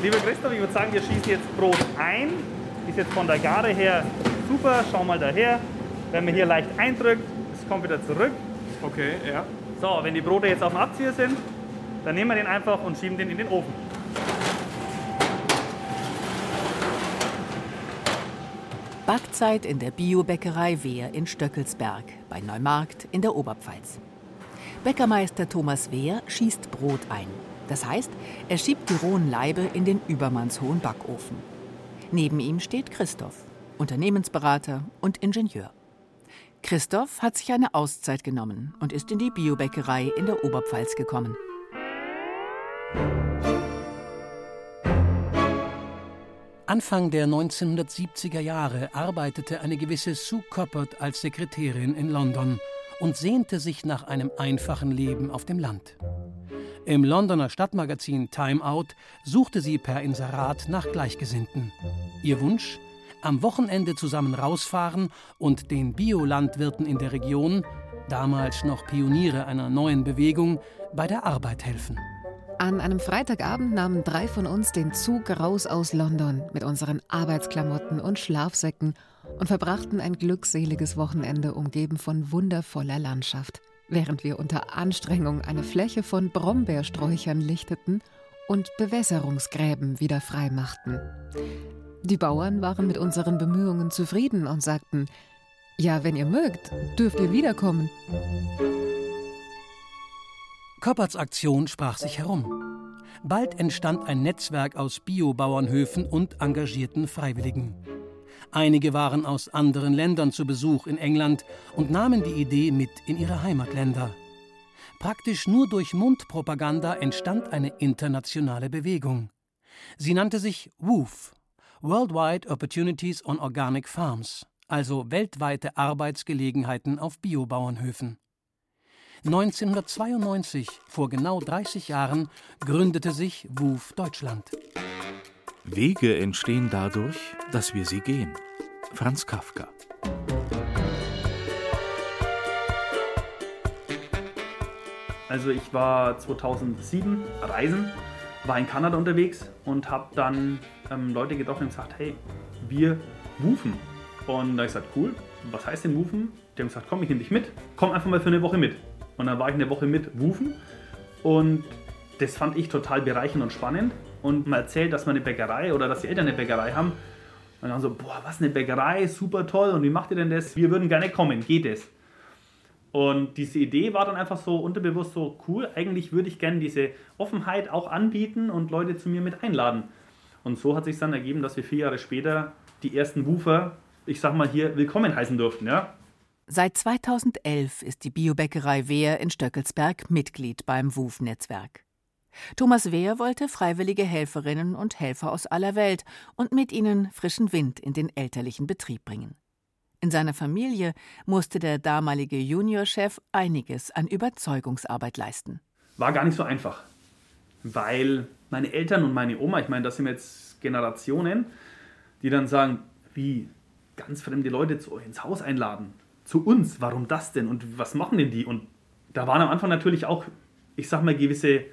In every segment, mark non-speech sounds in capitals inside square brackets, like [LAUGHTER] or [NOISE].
Lieber Christoph, ich würde sagen, wir schießen jetzt Brot ein. Ist jetzt von der Gare her super. Schau mal daher. Wenn man hier leicht eindrückt, es kommt wieder zurück. Okay, ja. So, wenn die Brote jetzt auf dem Abzieher sind, dann nehmen wir den einfach und schieben den in den Ofen. Backzeit in der Biobäckerei Wehr in Stöckelsberg bei Neumarkt in der Oberpfalz. Bäckermeister Thomas Wehr schießt Brot ein. Das heißt, er schiebt die rohen Laibe in den übermannshohen Backofen. Neben ihm steht Christoph, Unternehmensberater und Ingenieur. Christoph hat sich eine Auszeit genommen und ist in die Biobäckerei in der Oberpfalz gekommen. Anfang der 1970er Jahre arbeitete eine gewisse Sue Coppert als Sekretärin in London und sehnte sich nach einem einfachen Leben auf dem Land. Im Londoner Stadtmagazin Time Out suchte sie per Inserat nach Gleichgesinnten. Ihr Wunsch? Am Wochenende zusammen rausfahren und den Biolandwirten in der Region, damals noch Pioniere einer neuen Bewegung, bei der Arbeit helfen. An einem Freitagabend nahmen drei von uns den Zug raus aus London mit unseren Arbeitsklamotten und Schlafsäcken und verbrachten ein glückseliges Wochenende umgeben von wundervoller Landschaft, während wir unter Anstrengung eine Fläche von Brombeersträuchern lichteten und Bewässerungsgräben wieder freimachten. Die Bauern waren mit unseren Bemühungen zufrieden und sagten: Ja, wenn ihr mögt, dürft ihr wiederkommen. Kopperts Aktion sprach sich herum. Bald entstand ein Netzwerk aus Biobauernhöfen und engagierten Freiwilligen. Einige waren aus anderen Ländern zu Besuch in England und nahmen die Idee mit in ihre Heimatländer. Praktisch nur durch Mundpropaganda entstand eine internationale Bewegung. Sie nannte sich WOOF, Worldwide Opportunities on Organic Farms, also weltweite Arbeitsgelegenheiten auf Biobauernhöfen. 1992, vor genau 30 Jahren, gründete sich WUF Deutschland. Wege entstehen dadurch, dass wir sie gehen. Franz Kafka. Also ich war 2007 reisen, war in Kanada unterwegs und habe dann ähm, Leute getroffen und gesagt, hey, wir wufen. Und da habe ich gesagt, cool, was heißt denn wufen? Die haben gesagt, komm, ich nehme dich mit, komm einfach mal für eine Woche mit. Und dann war ich eine Woche mit Wufen und das fand ich total bereichernd und spannend. Und man erzählt, dass man eine Bäckerei oder dass die Eltern eine Bäckerei haben. Und dann so, boah, was eine Bäckerei, super toll. Und wie macht ihr denn das? Wir würden gerne kommen, geht es? Und diese Idee war dann einfach so unterbewusst so cool. Eigentlich würde ich gerne diese Offenheit auch anbieten und Leute zu mir mit einladen. Und so hat sich dann ergeben, dass wir vier Jahre später die ersten Wufer, ich sag mal hier, willkommen heißen durften. Ja? Seit 2011 ist die Biobäckerei Wehr in Stöckelsberg Mitglied beim WUF-Netzwerk. Thomas Wehr wollte freiwillige Helferinnen und Helfer aus aller Welt und mit ihnen frischen Wind in den elterlichen Betrieb bringen. In seiner Familie musste der damalige Juniorchef einiges an Überzeugungsarbeit leisten. War gar nicht so einfach, weil meine Eltern und meine Oma, ich meine, das sind jetzt Generationen, die dann sagen, wie ganz fremde Leute zu euch ins Haus einladen zu uns, warum das denn und was machen denn die? Und da waren am Anfang natürlich auch, ich sag mal, gewisse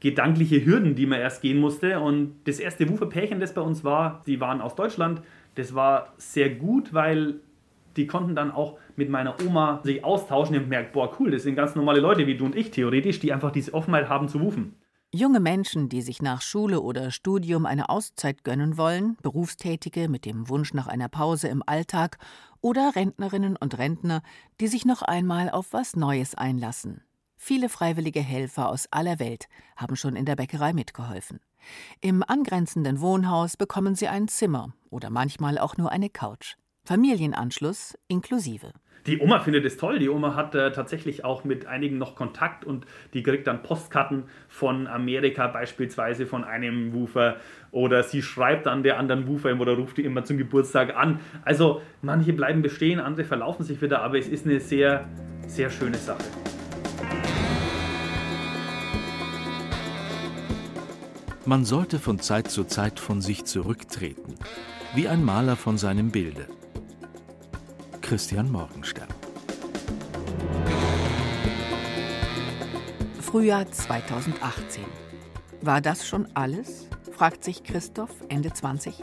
gedankliche Hürden, die man erst gehen musste. Und das erste Wuferpärchen, das bei uns war, die waren aus Deutschland. Das war sehr gut, weil die konnten dann auch mit meiner Oma sich austauschen und merkt, boah, cool, das sind ganz normale Leute wie du und ich theoretisch, die einfach diese Offenheit haben zu wufen. Junge Menschen, die sich nach Schule oder Studium eine Auszeit gönnen wollen, Berufstätige mit dem Wunsch nach einer Pause im Alltag oder Rentnerinnen und Rentner, die sich noch einmal auf was Neues einlassen. Viele freiwillige Helfer aus aller Welt haben schon in der Bäckerei mitgeholfen. Im angrenzenden Wohnhaus bekommen sie ein Zimmer oder manchmal auch nur eine Couch. Familienanschluss inklusive. Die Oma findet es toll. Die Oma hat äh, tatsächlich auch mit einigen noch Kontakt und die kriegt dann Postkarten von Amerika, beispielsweise von einem Woofer. Oder sie schreibt dann der anderen Woofer oder ruft die immer zum Geburtstag an. Also manche bleiben bestehen, andere verlaufen sich wieder, aber es ist eine sehr, sehr schöne Sache. Man sollte von Zeit zu Zeit von sich zurücktreten, wie ein Maler von seinem Bilde. Christian Morgenstern. Frühjahr 2018. War das schon alles? fragt sich Christoph, Ende 20.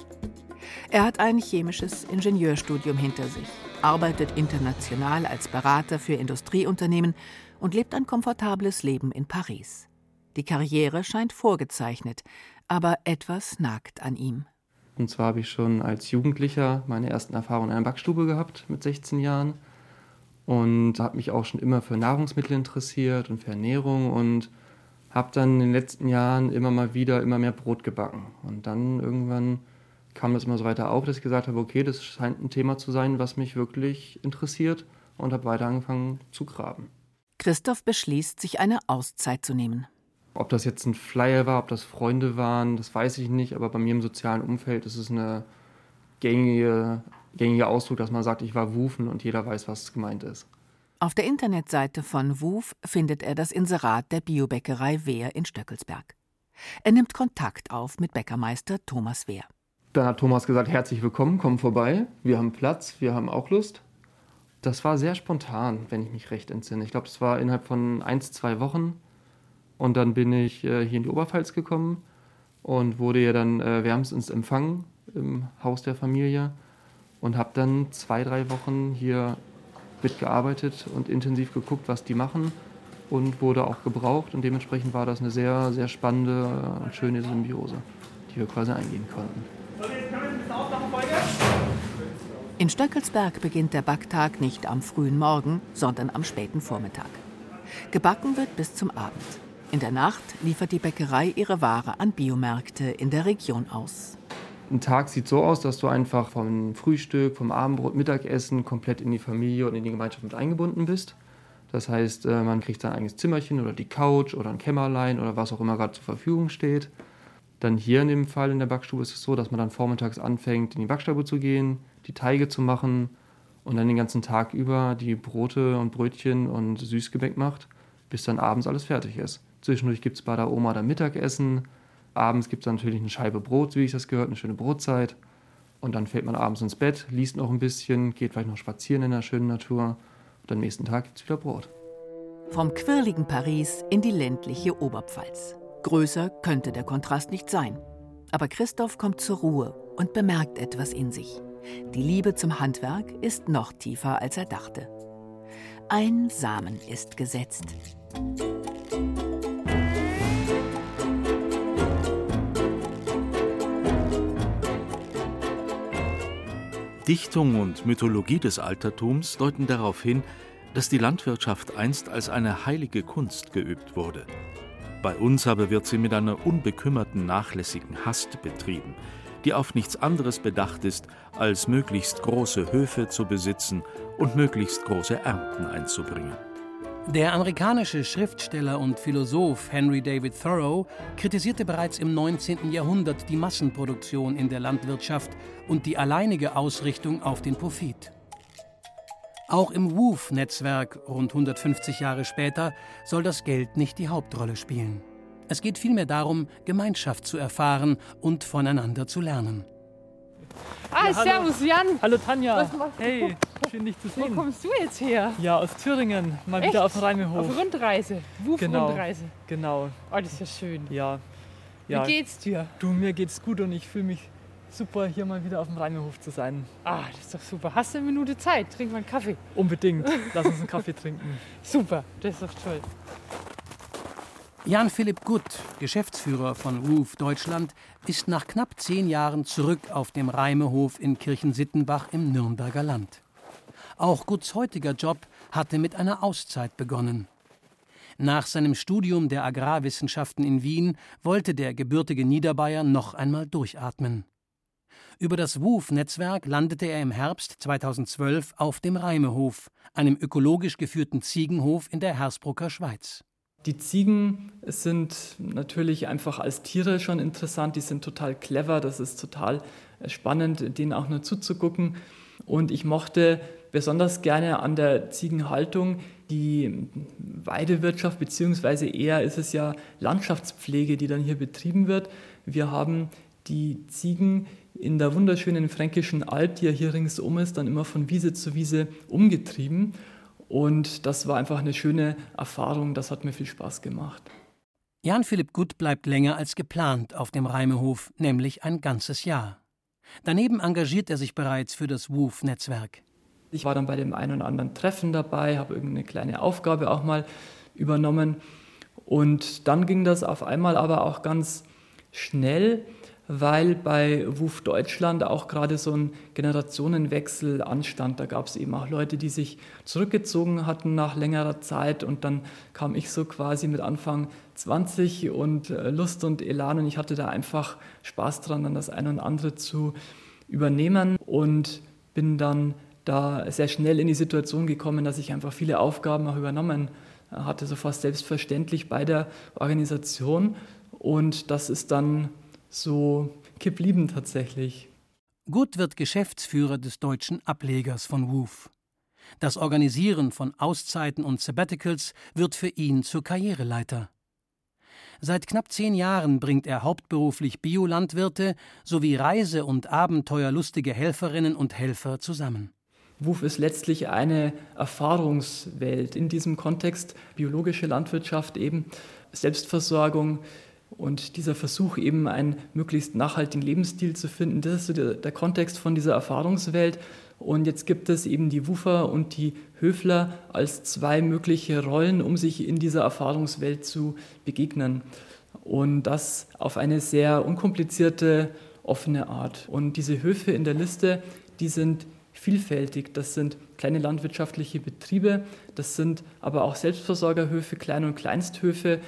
Er hat ein chemisches Ingenieurstudium hinter sich, arbeitet international als Berater für Industrieunternehmen und lebt ein komfortables Leben in Paris. Die Karriere scheint vorgezeichnet, aber etwas nagt an ihm. Und zwar habe ich schon als Jugendlicher meine ersten Erfahrungen in einer Backstube gehabt mit 16 Jahren und habe mich auch schon immer für Nahrungsmittel interessiert und für Ernährung und habe dann in den letzten Jahren immer mal wieder immer mehr Brot gebacken. Und dann irgendwann kam das immer so weiter auf, dass ich gesagt habe, okay, das scheint ein Thema zu sein, was mich wirklich interessiert und habe weiter angefangen zu graben. Christoph beschließt, sich eine Auszeit zu nehmen. Ob das jetzt ein Flyer war, ob das Freunde waren, das weiß ich nicht, aber bei mir im sozialen Umfeld ist es eine gängige, gängiger Ausdruck, dass man sagt, ich war wufen und jeder weiß, was gemeint ist. Auf der Internetseite von WUF findet er das Inserat der Biobäckerei Wehr in Stöckelsberg. Er nimmt Kontakt auf mit Bäckermeister Thomas Wehr. Dann hat Thomas gesagt, herzlich willkommen, komm vorbei, wir haben Platz, wir haben auch Lust. Das war sehr spontan, wenn ich mich recht entsinne. Ich glaube, das war innerhalb von ein, zwei Wochen. Und dann bin ich äh, hier in die Oberpfalz gekommen und wurde ja dann äh, wärmstens empfangen im Haus der Familie und habe dann zwei, drei Wochen hier mitgearbeitet und intensiv geguckt, was die machen und wurde auch gebraucht. Und dementsprechend war das eine sehr, sehr spannende und schöne Symbiose, die wir quasi eingehen konnten. In Stöckelsberg beginnt der Backtag nicht am frühen Morgen, sondern am späten Vormittag. Gebacken wird bis zum Abend. In der Nacht liefert die Bäckerei ihre Ware an Biomärkte in der Region aus. Ein Tag sieht so aus, dass du einfach vom Frühstück, vom Abendbrot, Mittagessen komplett in die Familie und in die Gemeinschaft mit eingebunden bist. Das heißt, äh, man kriegt sein eigenes Zimmerchen oder die Couch oder ein Kämmerlein oder was auch immer gerade zur Verfügung steht. Dann hier in dem Fall in der Backstube ist es so, dass man dann vormittags anfängt, in die Backstube zu gehen, die Teige zu machen und dann den ganzen Tag über die Brote und Brötchen und Süßgebäck macht, bis dann abends alles fertig ist. Zwischendurch gibt es bei der Oma dann Mittagessen. Abends gibt es natürlich eine Scheibe Brot, wie ich das gehört, eine schöne Brotzeit. Und dann fällt man abends ins Bett, liest noch ein bisschen, geht vielleicht noch spazieren in der schönen Natur. Und am nächsten Tag gibt es wieder Brot. Vom quirligen Paris in die ländliche Oberpfalz. Größer könnte der Kontrast nicht sein. Aber Christoph kommt zur Ruhe und bemerkt etwas in sich. Die Liebe zum Handwerk ist noch tiefer, als er dachte. Ein Samen ist gesetzt. Dichtung und Mythologie des Altertums deuten darauf hin, dass die Landwirtschaft einst als eine heilige Kunst geübt wurde. Bei uns aber wird sie mit einer unbekümmerten, nachlässigen Hast betrieben, die auf nichts anderes bedacht ist, als möglichst große Höfe zu besitzen und möglichst große Ernten einzubringen. Der amerikanische Schriftsteller und Philosoph Henry David Thoreau kritisierte bereits im 19. Jahrhundert die Massenproduktion in der Landwirtschaft und die alleinige Ausrichtung auf den Profit. Auch im WOOF-Netzwerk rund 150 Jahre später soll das Geld nicht die Hauptrolle spielen. Es geht vielmehr darum, Gemeinschaft zu erfahren und voneinander zu lernen. Ah, ja, servus Jan. Hallo Tanja. Was machst du? Hey, schön dich zu sehen. Wo kommst du jetzt her? Ja, aus Thüringen, mal Echt? wieder auf dem Rheinmehof. Auf Rundreise. Wuf-Rundreise. Genau, Oh, das ist ja schön. ja. ja. Wie geht's dir? Du, mir geht's gut und ich fühle mich super, hier mal wieder auf dem Rheinmehof zu sein. Ah, das ist doch super. Hast du eine Minute Zeit? Trink mal einen Kaffee. Unbedingt. [LAUGHS] Lass uns einen Kaffee trinken. Super, das ist doch toll. Jan Philipp Gutt, Geschäftsführer von RUF Deutschland, ist nach knapp zehn Jahren zurück auf dem Reimehof in Kirchensittenbach im Nürnberger Land. Auch Gutts heutiger Job hatte mit einer Auszeit begonnen. Nach seinem Studium der Agrarwissenschaften in Wien wollte der gebürtige Niederbayer noch einmal durchatmen. Über das WUF-Netzwerk landete er im Herbst 2012 auf dem Reimehof, einem ökologisch geführten Ziegenhof in der Hersbrucker Schweiz. Die Ziegen sind natürlich einfach als Tiere schon interessant. Die sind total clever. Das ist total spannend, denen auch nur zuzugucken. Und ich mochte besonders gerne an der Ziegenhaltung die Weidewirtschaft, beziehungsweise eher ist es ja Landschaftspflege, die dann hier betrieben wird. Wir haben die Ziegen in der wunderschönen fränkischen Alb, die ja hier ringsum ist, dann immer von Wiese zu Wiese umgetrieben. Und das war einfach eine schöne Erfahrung, das hat mir viel Spaß gemacht. Jan Philipp Gutt bleibt länger als geplant auf dem Reimehof, nämlich ein ganzes Jahr. Daneben engagiert er sich bereits für das WOOF-Netzwerk. Ich war dann bei dem einen oder anderen Treffen dabei, habe irgendeine kleine Aufgabe auch mal übernommen. Und dann ging das auf einmal aber auch ganz schnell, weil bei WUF Deutschland auch gerade so ein Generationenwechsel anstand. Da gab es eben auch Leute, die sich zurückgezogen hatten nach längerer Zeit und dann kam ich so quasi mit Anfang 20 und äh, Lust und Elan und ich hatte da einfach Spaß dran, dann das eine und andere zu übernehmen und bin dann da sehr schnell in die Situation gekommen, dass ich einfach viele Aufgaben auch übernommen äh, hatte, so fast selbstverständlich bei der Organisation und das ist dann so geblieben tatsächlich. Gut wird Geschäftsführer des deutschen Ablegers von WOOF. Das Organisieren von Auszeiten und Sabbaticals wird für ihn zur Karriereleiter. Seit knapp zehn Jahren bringt er hauptberuflich Biolandwirte sowie reise- und abenteuerlustige Helferinnen und Helfer zusammen. WUF ist letztlich eine Erfahrungswelt. In diesem Kontext biologische Landwirtschaft eben, Selbstversorgung, und dieser Versuch, eben einen möglichst nachhaltigen Lebensstil zu finden, das ist so der, der Kontext von dieser Erfahrungswelt. Und jetzt gibt es eben die Wufer und die Höfler als zwei mögliche Rollen, um sich in dieser Erfahrungswelt zu begegnen. Und das auf eine sehr unkomplizierte, offene Art. Und diese Höfe in der Liste, die sind vielfältig. Das sind kleine landwirtschaftliche Betriebe, das sind aber auch Selbstversorgerhöfe, Klein- und Kleinsthöfe,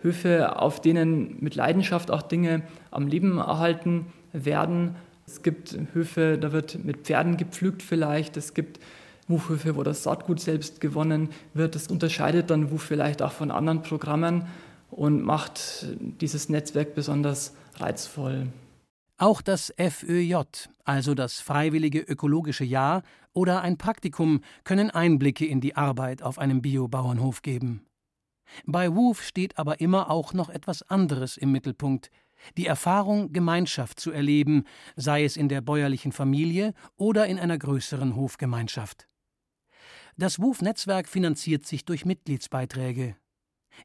Höfe, auf denen mit Leidenschaft auch Dinge am Leben erhalten werden. Es gibt Höfe, da wird mit Pferden gepflügt vielleicht. Es gibt Wuchhöfe, wo das Saatgut selbst gewonnen wird. Das unterscheidet dann Wuch vielleicht auch von anderen Programmen und macht dieses Netzwerk besonders reizvoll. Auch das FÖJ, also das Freiwillige Ökologische Jahr oder ein Praktikum, können Einblicke in die Arbeit auf einem Biobauernhof geben. Bei Woof steht aber immer auch noch etwas anderes im Mittelpunkt, die Erfahrung, Gemeinschaft zu erleben, sei es in der bäuerlichen Familie oder in einer größeren Hofgemeinschaft. Das WUF-Netzwerk finanziert sich durch Mitgliedsbeiträge.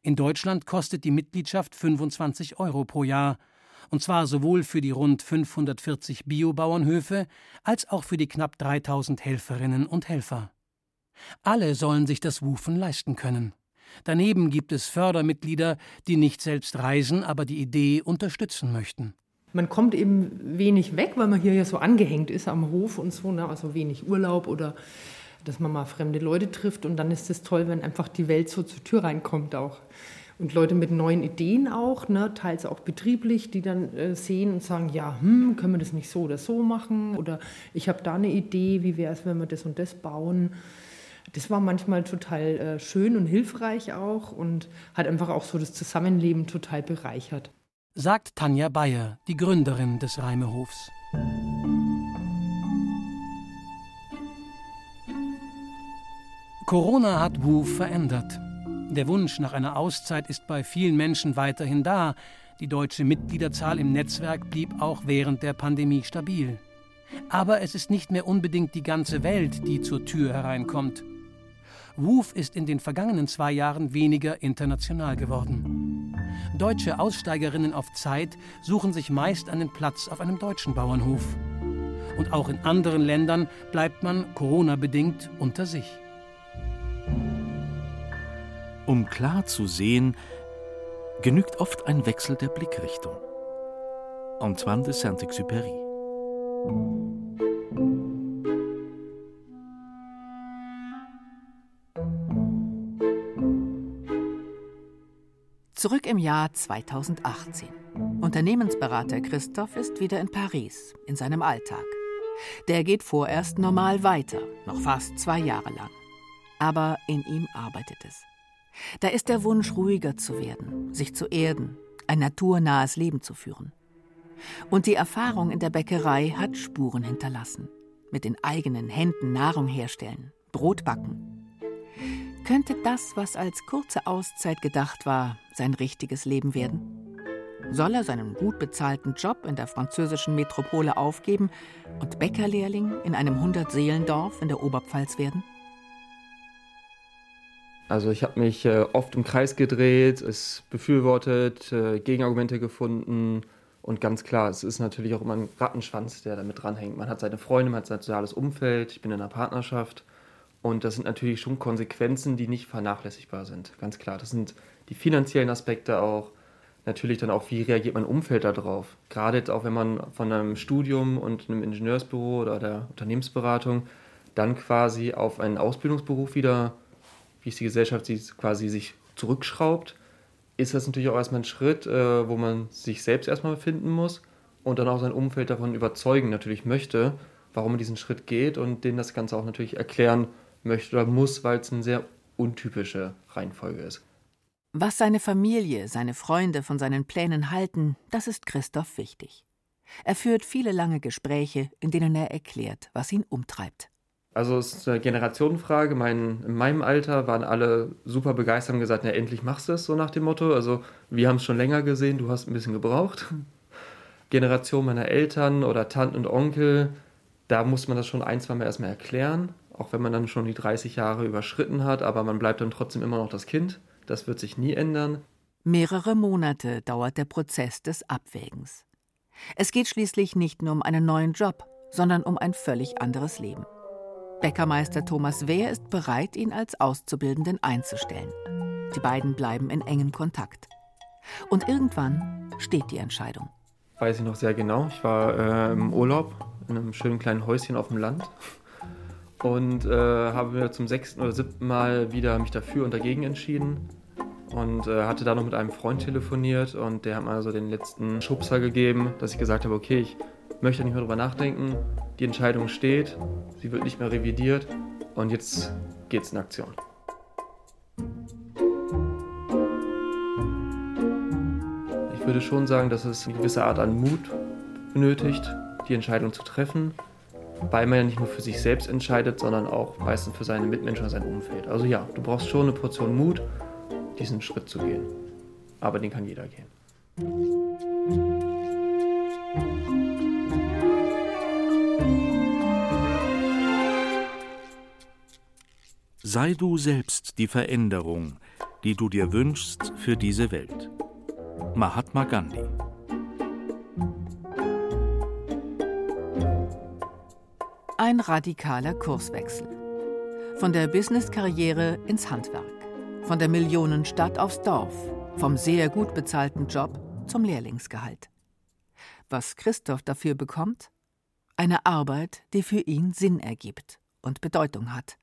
In Deutschland kostet die Mitgliedschaft 25 Euro pro Jahr, und zwar sowohl für die rund 540 Biobauernhöfe als auch für die knapp 3000 Helferinnen und Helfer. Alle sollen sich das Wufen leisten können. Daneben gibt es Fördermitglieder, die nicht selbst reisen, aber die Idee unterstützen möchten. Man kommt eben wenig weg, weil man hier ja so angehängt ist am Hof und so, ne? also wenig Urlaub oder dass man mal fremde Leute trifft. Und dann ist es toll, wenn einfach die Welt so zur Tür reinkommt auch. Und Leute mit neuen Ideen auch, ne? teils auch betrieblich, die dann äh, sehen und sagen, ja, hm, können wir das nicht so oder so machen? Oder ich habe da eine Idee, wie wäre es, wenn wir das und das bauen? das war manchmal total äh, schön und hilfreich auch und hat einfach auch so das Zusammenleben total bereichert. Sagt Tanja Bayer, die Gründerin des Reimehofs. Corona hat Wu verändert. Der Wunsch nach einer Auszeit ist bei vielen Menschen weiterhin da. Die deutsche Mitgliederzahl im Netzwerk blieb auch während der Pandemie stabil. Aber es ist nicht mehr unbedingt die ganze Welt, die zur Tür hereinkommt. Woof ist in den vergangenen zwei Jahren weniger international geworden. Deutsche Aussteigerinnen auf Zeit suchen sich meist einen Platz auf einem deutschen Bauernhof. Und auch in anderen Ländern bleibt man Corona-bedingt unter sich. Um klar zu sehen, genügt oft ein Wechsel der Blickrichtung. Antoine de Saint-Exupéry Zurück im Jahr 2018. Unternehmensberater Christoph ist wieder in Paris, in seinem Alltag. Der geht vorerst normal weiter, noch fast zwei Jahre lang. Aber in ihm arbeitet es. Da ist der Wunsch, ruhiger zu werden, sich zu erden, ein naturnahes Leben zu führen. Und die Erfahrung in der Bäckerei hat Spuren hinterlassen. Mit den eigenen Händen Nahrung herstellen, Brot backen, könnte das, was als kurze Auszeit gedacht war, sein richtiges Leben werden? Soll er seinen gut bezahlten Job in der französischen Metropole aufgeben und Bäckerlehrling in einem Hundertseelendorf in der Oberpfalz werden? Also ich habe mich äh, oft im Kreis gedreht, es befürwortet, äh, Gegenargumente gefunden und ganz klar, es ist natürlich auch immer ein Rattenschwanz, der damit dranhängt. Man hat seine Freunde, man hat sein soziales Umfeld, ich bin in einer Partnerschaft und das sind natürlich schon Konsequenzen, die nicht vernachlässigbar sind, ganz klar. Das sind die finanziellen Aspekte auch, natürlich dann auch, wie reagiert mein Umfeld darauf. Gerade jetzt auch, wenn man von einem Studium und einem Ingenieursbüro oder der Unternehmensberatung dann quasi auf einen Ausbildungsberuf wieder, wie es die Gesellschaft quasi sich zurückschraubt, ist das natürlich auch erstmal ein Schritt, äh, wo man sich selbst erstmal finden muss und dann auch sein Umfeld davon überzeugen natürlich möchte, warum man diesen Schritt geht und denen das Ganze auch natürlich erklären möchte oder muss, weil es eine sehr untypische Reihenfolge ist. Was seine Familie, seine Freunde von seinen Plänen halten, das ist Christoph wichtig. Er führt viele lange Gespräche, in denen er erklärt, was ihn umtreibt. Also es ist eine Generationenfrage. Mein, in meinem Alter waren alle super begeistert und gesagt, na endlich machst du es, so nach dem Motto. Also wir haben es schon länger gesehen, du hast ein bisschen gebraucht. [LAUGHS] Generation meiner Eltern oder Tanten und Onkel, da muss man das schon ein, zwei Mal erstmal erklären, auch wenn man dann schon die 30 Jahre überschritten hat, aber man bleibt dann trotzdem immer noch das Kind. Das wird sich nie ändern. Mehrere Monate dauert der Prozess des Abwägens. Es geht schließlich nicht nur um einen neuen Job, sondern um ein völlig anderes Leben. Bäckermeister Thomas Wehr ist bereit, ihn als Auszubildenden einzustellen. Die beiden bleiben in engem Kontakt. Und irgendwann steht die Entscheidung. Weiß ich noch sehr genau. Ich war äh, im Urlaub in einem schönen kleinen Häuschen auf dem Land und äh, habe mir zum sechsten oder siebten Mal wieder mich dafür und dagegen entschieden und äh, hatte da noch mit einem Freund telefoniert und der hat mir so den letzten Schubser gegeben, dass ich gesagt habe, okay, ich möchte nicht mehr drüber nachdenken, die Entscheidung steht, sie wird nicht mehr revidiert und jetzt geht's in Aktion. Ich würde schon sagen, dass es eine gewisse Art an Mut benötigt, die Entscheidung zu treffen, weil man ja nicht nur für sich selbst entscheidet, sondern auch meistens für seine Mitmenschen und sein Umfeld. Also ja, du brauchst schon eine Portion Mut, diesen Schritt zu gehen. Aber den kann jeder gehen. Sei du selbst die Veränderung, die du dir wünschst für diese Welt. Mahatma Gandhi Ein radikaler Kurswechsel. Von der Business-Karriere ins Handwerk. Von der Millionenstadt aufs Dorf. Vom sehr gut bezahlten Job zum Lehrlingsgehalt. Was Christoph dafür bekommt? Eine Arbeit, die für ihn Sinn ergibt und Bedeutung hat.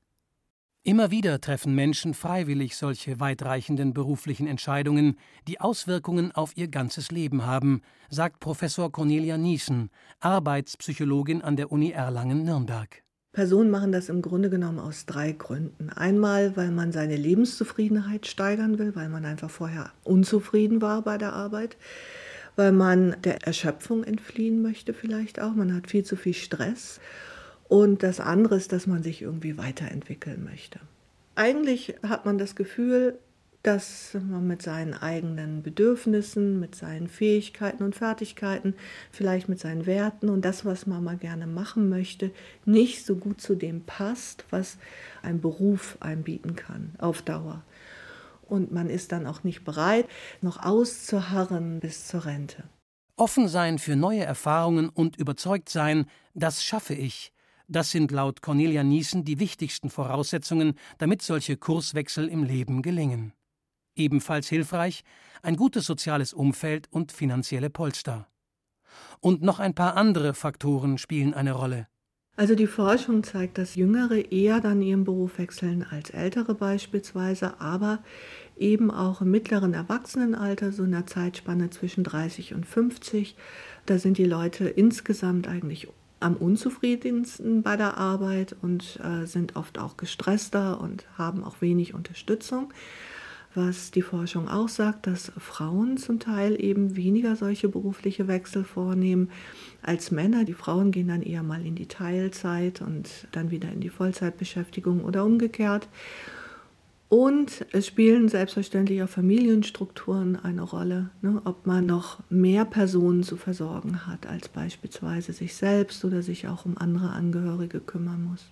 Immer wieder treffen Menschen freiwillig solche weitreichenden beruflichen Entscheidungen, die Auswirkungen auf ihr ganzes Leben haben, sagt Professor Cornelia Niesen, Arbeitspsychologin an der Uni Erlangen-Nürnberg. Personen machen das im Grunde genommen aus drei Gründen. Einmal, weil man seine Lebenszufriedenheit steigern will, weil man einfach vorher unzufrieden war bei der Arbeit, weil man der Erschöpfung entfliehen möchte vielleicht auch, man hat viel zu viel Stress und das andere ist, dass man sich irgendwie weiterentwickeln möchte. Eigentlich hat man das Gefühl, dass man mit seinen eigenen Bedürfnissen, mit seinen Fähigkeiten und Fertigkeiten, vielleicht mit seinen Werten und das, was man mal gerne machen möchte, nicht so gut zu dem passt, was ein Beruf einem bieten kann auf Dauer. Und man ist dann auch nicht bereit, noch auszuharren bis zur Rente. Offen sein für neue Erfahrungen und überzeugt sein, das schaffe ich, das sind laut Cornelia Niesen die wichtigsten Voraussetzungen, damit solche Kurswechsel im Leben gelingen. Ebenfalls hilfreich ein gutes soziales Umfeld und finanzielle Polster. Und noch ein paar andere Faktoren spielen eine Rolle. Also die Forschung zeigt, dass Jüngere eher dann ihren Beruf wechseln als Ältere beispielsweise, aber eben auch im mittleren Erwachsenenalter, so in der Zeitspanne zwischen 30 und 50, da sind die Leute insgesamt eigentlich am unzufriedensten bei der Arbeit und äh, sind oft auch gestresster und haben auch wenig Unterstützung. Was die Forschung auch sagt, dass Frauen zum Teil eben weniger solche berufliche Wechsel vornehmen als Männer. Die Frauen gehen dann eher mal in die Teilzeit und dann wieder in die Vollzeitbeschäftigung oder umgekehrt. Und es spielen selbstverständlich auch Familienstrukturen eine Rolle, ne? ob man noch mehr Personen zu versorgen hat, als beispielsweise sich selbst oder sich auch um andere Angehörige kümmern muss.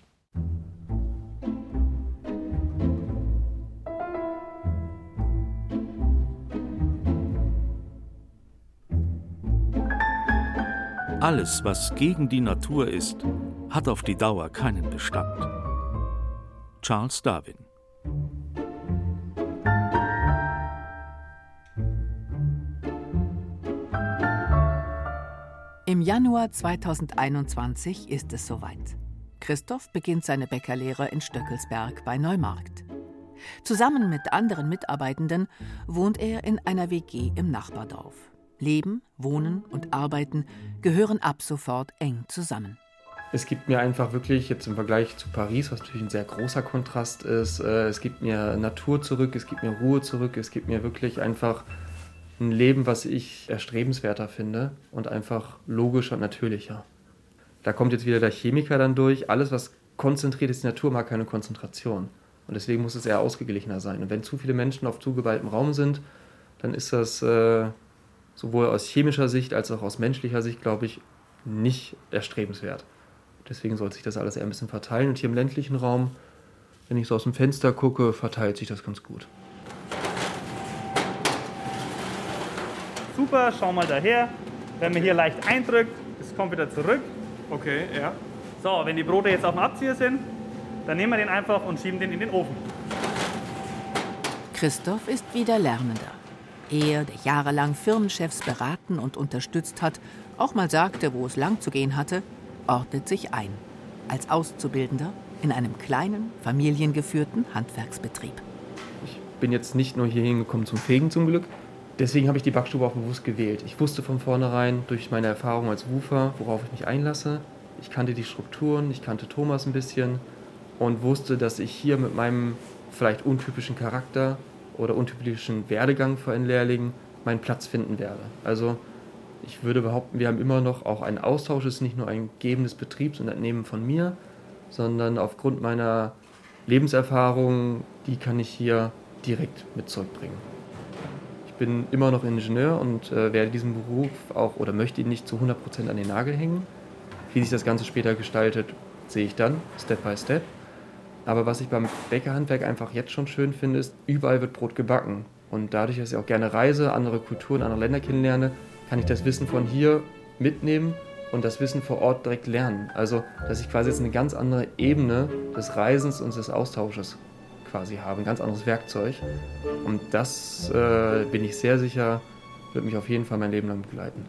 Alles, was gegen die Natur ist, hat auf die Dauer keinen Bestand. Charles Darwin Im Januar 2021 ist es soweit. Christoph beginnt seine Bäckerlehre in Stöckelsberg bei Neumarkt. Zusammen mit anderen Mitarbeitenden wohnt er in einer WG im Nachbardorf. Leben, Wohnen und Arbeiten gehören ab sofort eng zusammen. Es gibt mir einfach wirklich jetzt im Vergleich zu Paris, was natürlich ein sehr großer Kontrast ist, äh, es gibt mir Natur zurück, es gibt mir Ruhe zurück, es gibt mir wirklich einfach ein Leben, was ich erstrebenswerter finde und einfach logischer und natürlicher. Da kommt jetzt wieder der Chemiker dann durch. Alles, was konzentriert ist, die Natur mag keine Konzentration. Und deswegen muss es eher ausgeglichener sein. Und wenn zu viele Menschen auf zugeweihtem Raum sind, dann ist das äh, sowohl aus chemischer Sicht als auch aus menschlicher Sicht, glaube ich, nicht erstrebenswert. Deswegen sollte sich das alles eher ein bisschen verteilen. Und hier im ländlichen Raum, wenn ich so aus dem Fenster gucke, verteilt sich das ganz gut. Super, schau mal daher. Wenn man hier leicht eindrückt, es kommt wieder zurück. Okay, ja. So, wenn die Brote jetzt auf dem Abzieher sind, dann nehmen wir den einfach und schieben den in den Ofen. Christoph ist wieder Lernender. Er, der jahrelang Firmenchefs beraten und unterstützt hat, auch mal sagte, wo es lang zu gehen hatte, ordnet sich ein. Als Auszubildender in einem kleinen, familiengeführten Handwerksbetrieb. Ich bin jetzt nicht nur hier hingekommen zum Fegen zum Glück. Deswegen habe ich die Backstube auch bewusst gewählt. Ich wusste von vornherein durch meine Erfahrung als Wufer, worauf ich mich einlasse. Ich kannte die Strukturen, ich kannte Thomas ein bisschen und wusste, dass ich hier mit meinem vielleicht untypischen Charakter oder untypischen Werdegang für einen Lehrling meinen Platz finden werde. Also ich würde behaupten, wir haben immer noch auch einen Austausch. Es ist nicht nur ein Geben des Betriebs und Entnehmen von mir, sondern aufgrund meiner Lebenserfahrung, die kann ich hier direkt mit zurückbringen. Ich bin immer noch Ingenieur und äh, werde diesen Beruf auch oder möchte ihn nicht zu 100% an den Nagel hängen. Wie sich das Ganze später gestaltet, sehe ich dann, Step by Step. Aber was ich beim Bäckerhandwerk einfach jetzt schon schön finde, ist, überall wird Brot gebacken. Und dadurch, dass ich auch gerne reise, andere Kulturen, andere Länder kennenlerne, kann ich das Wissen von hier mitnehmen und das Wissen vor Ort direkt lernen. Also, dass ich quasi jetzt eine ganz andere Ebene des Reisens und des Austausches quasi habe, ein ganz anderes Werkzeug. Und das, äh, bin ich sehr sicher, wird mich auf jeden Fall mein Leben lang begleiten.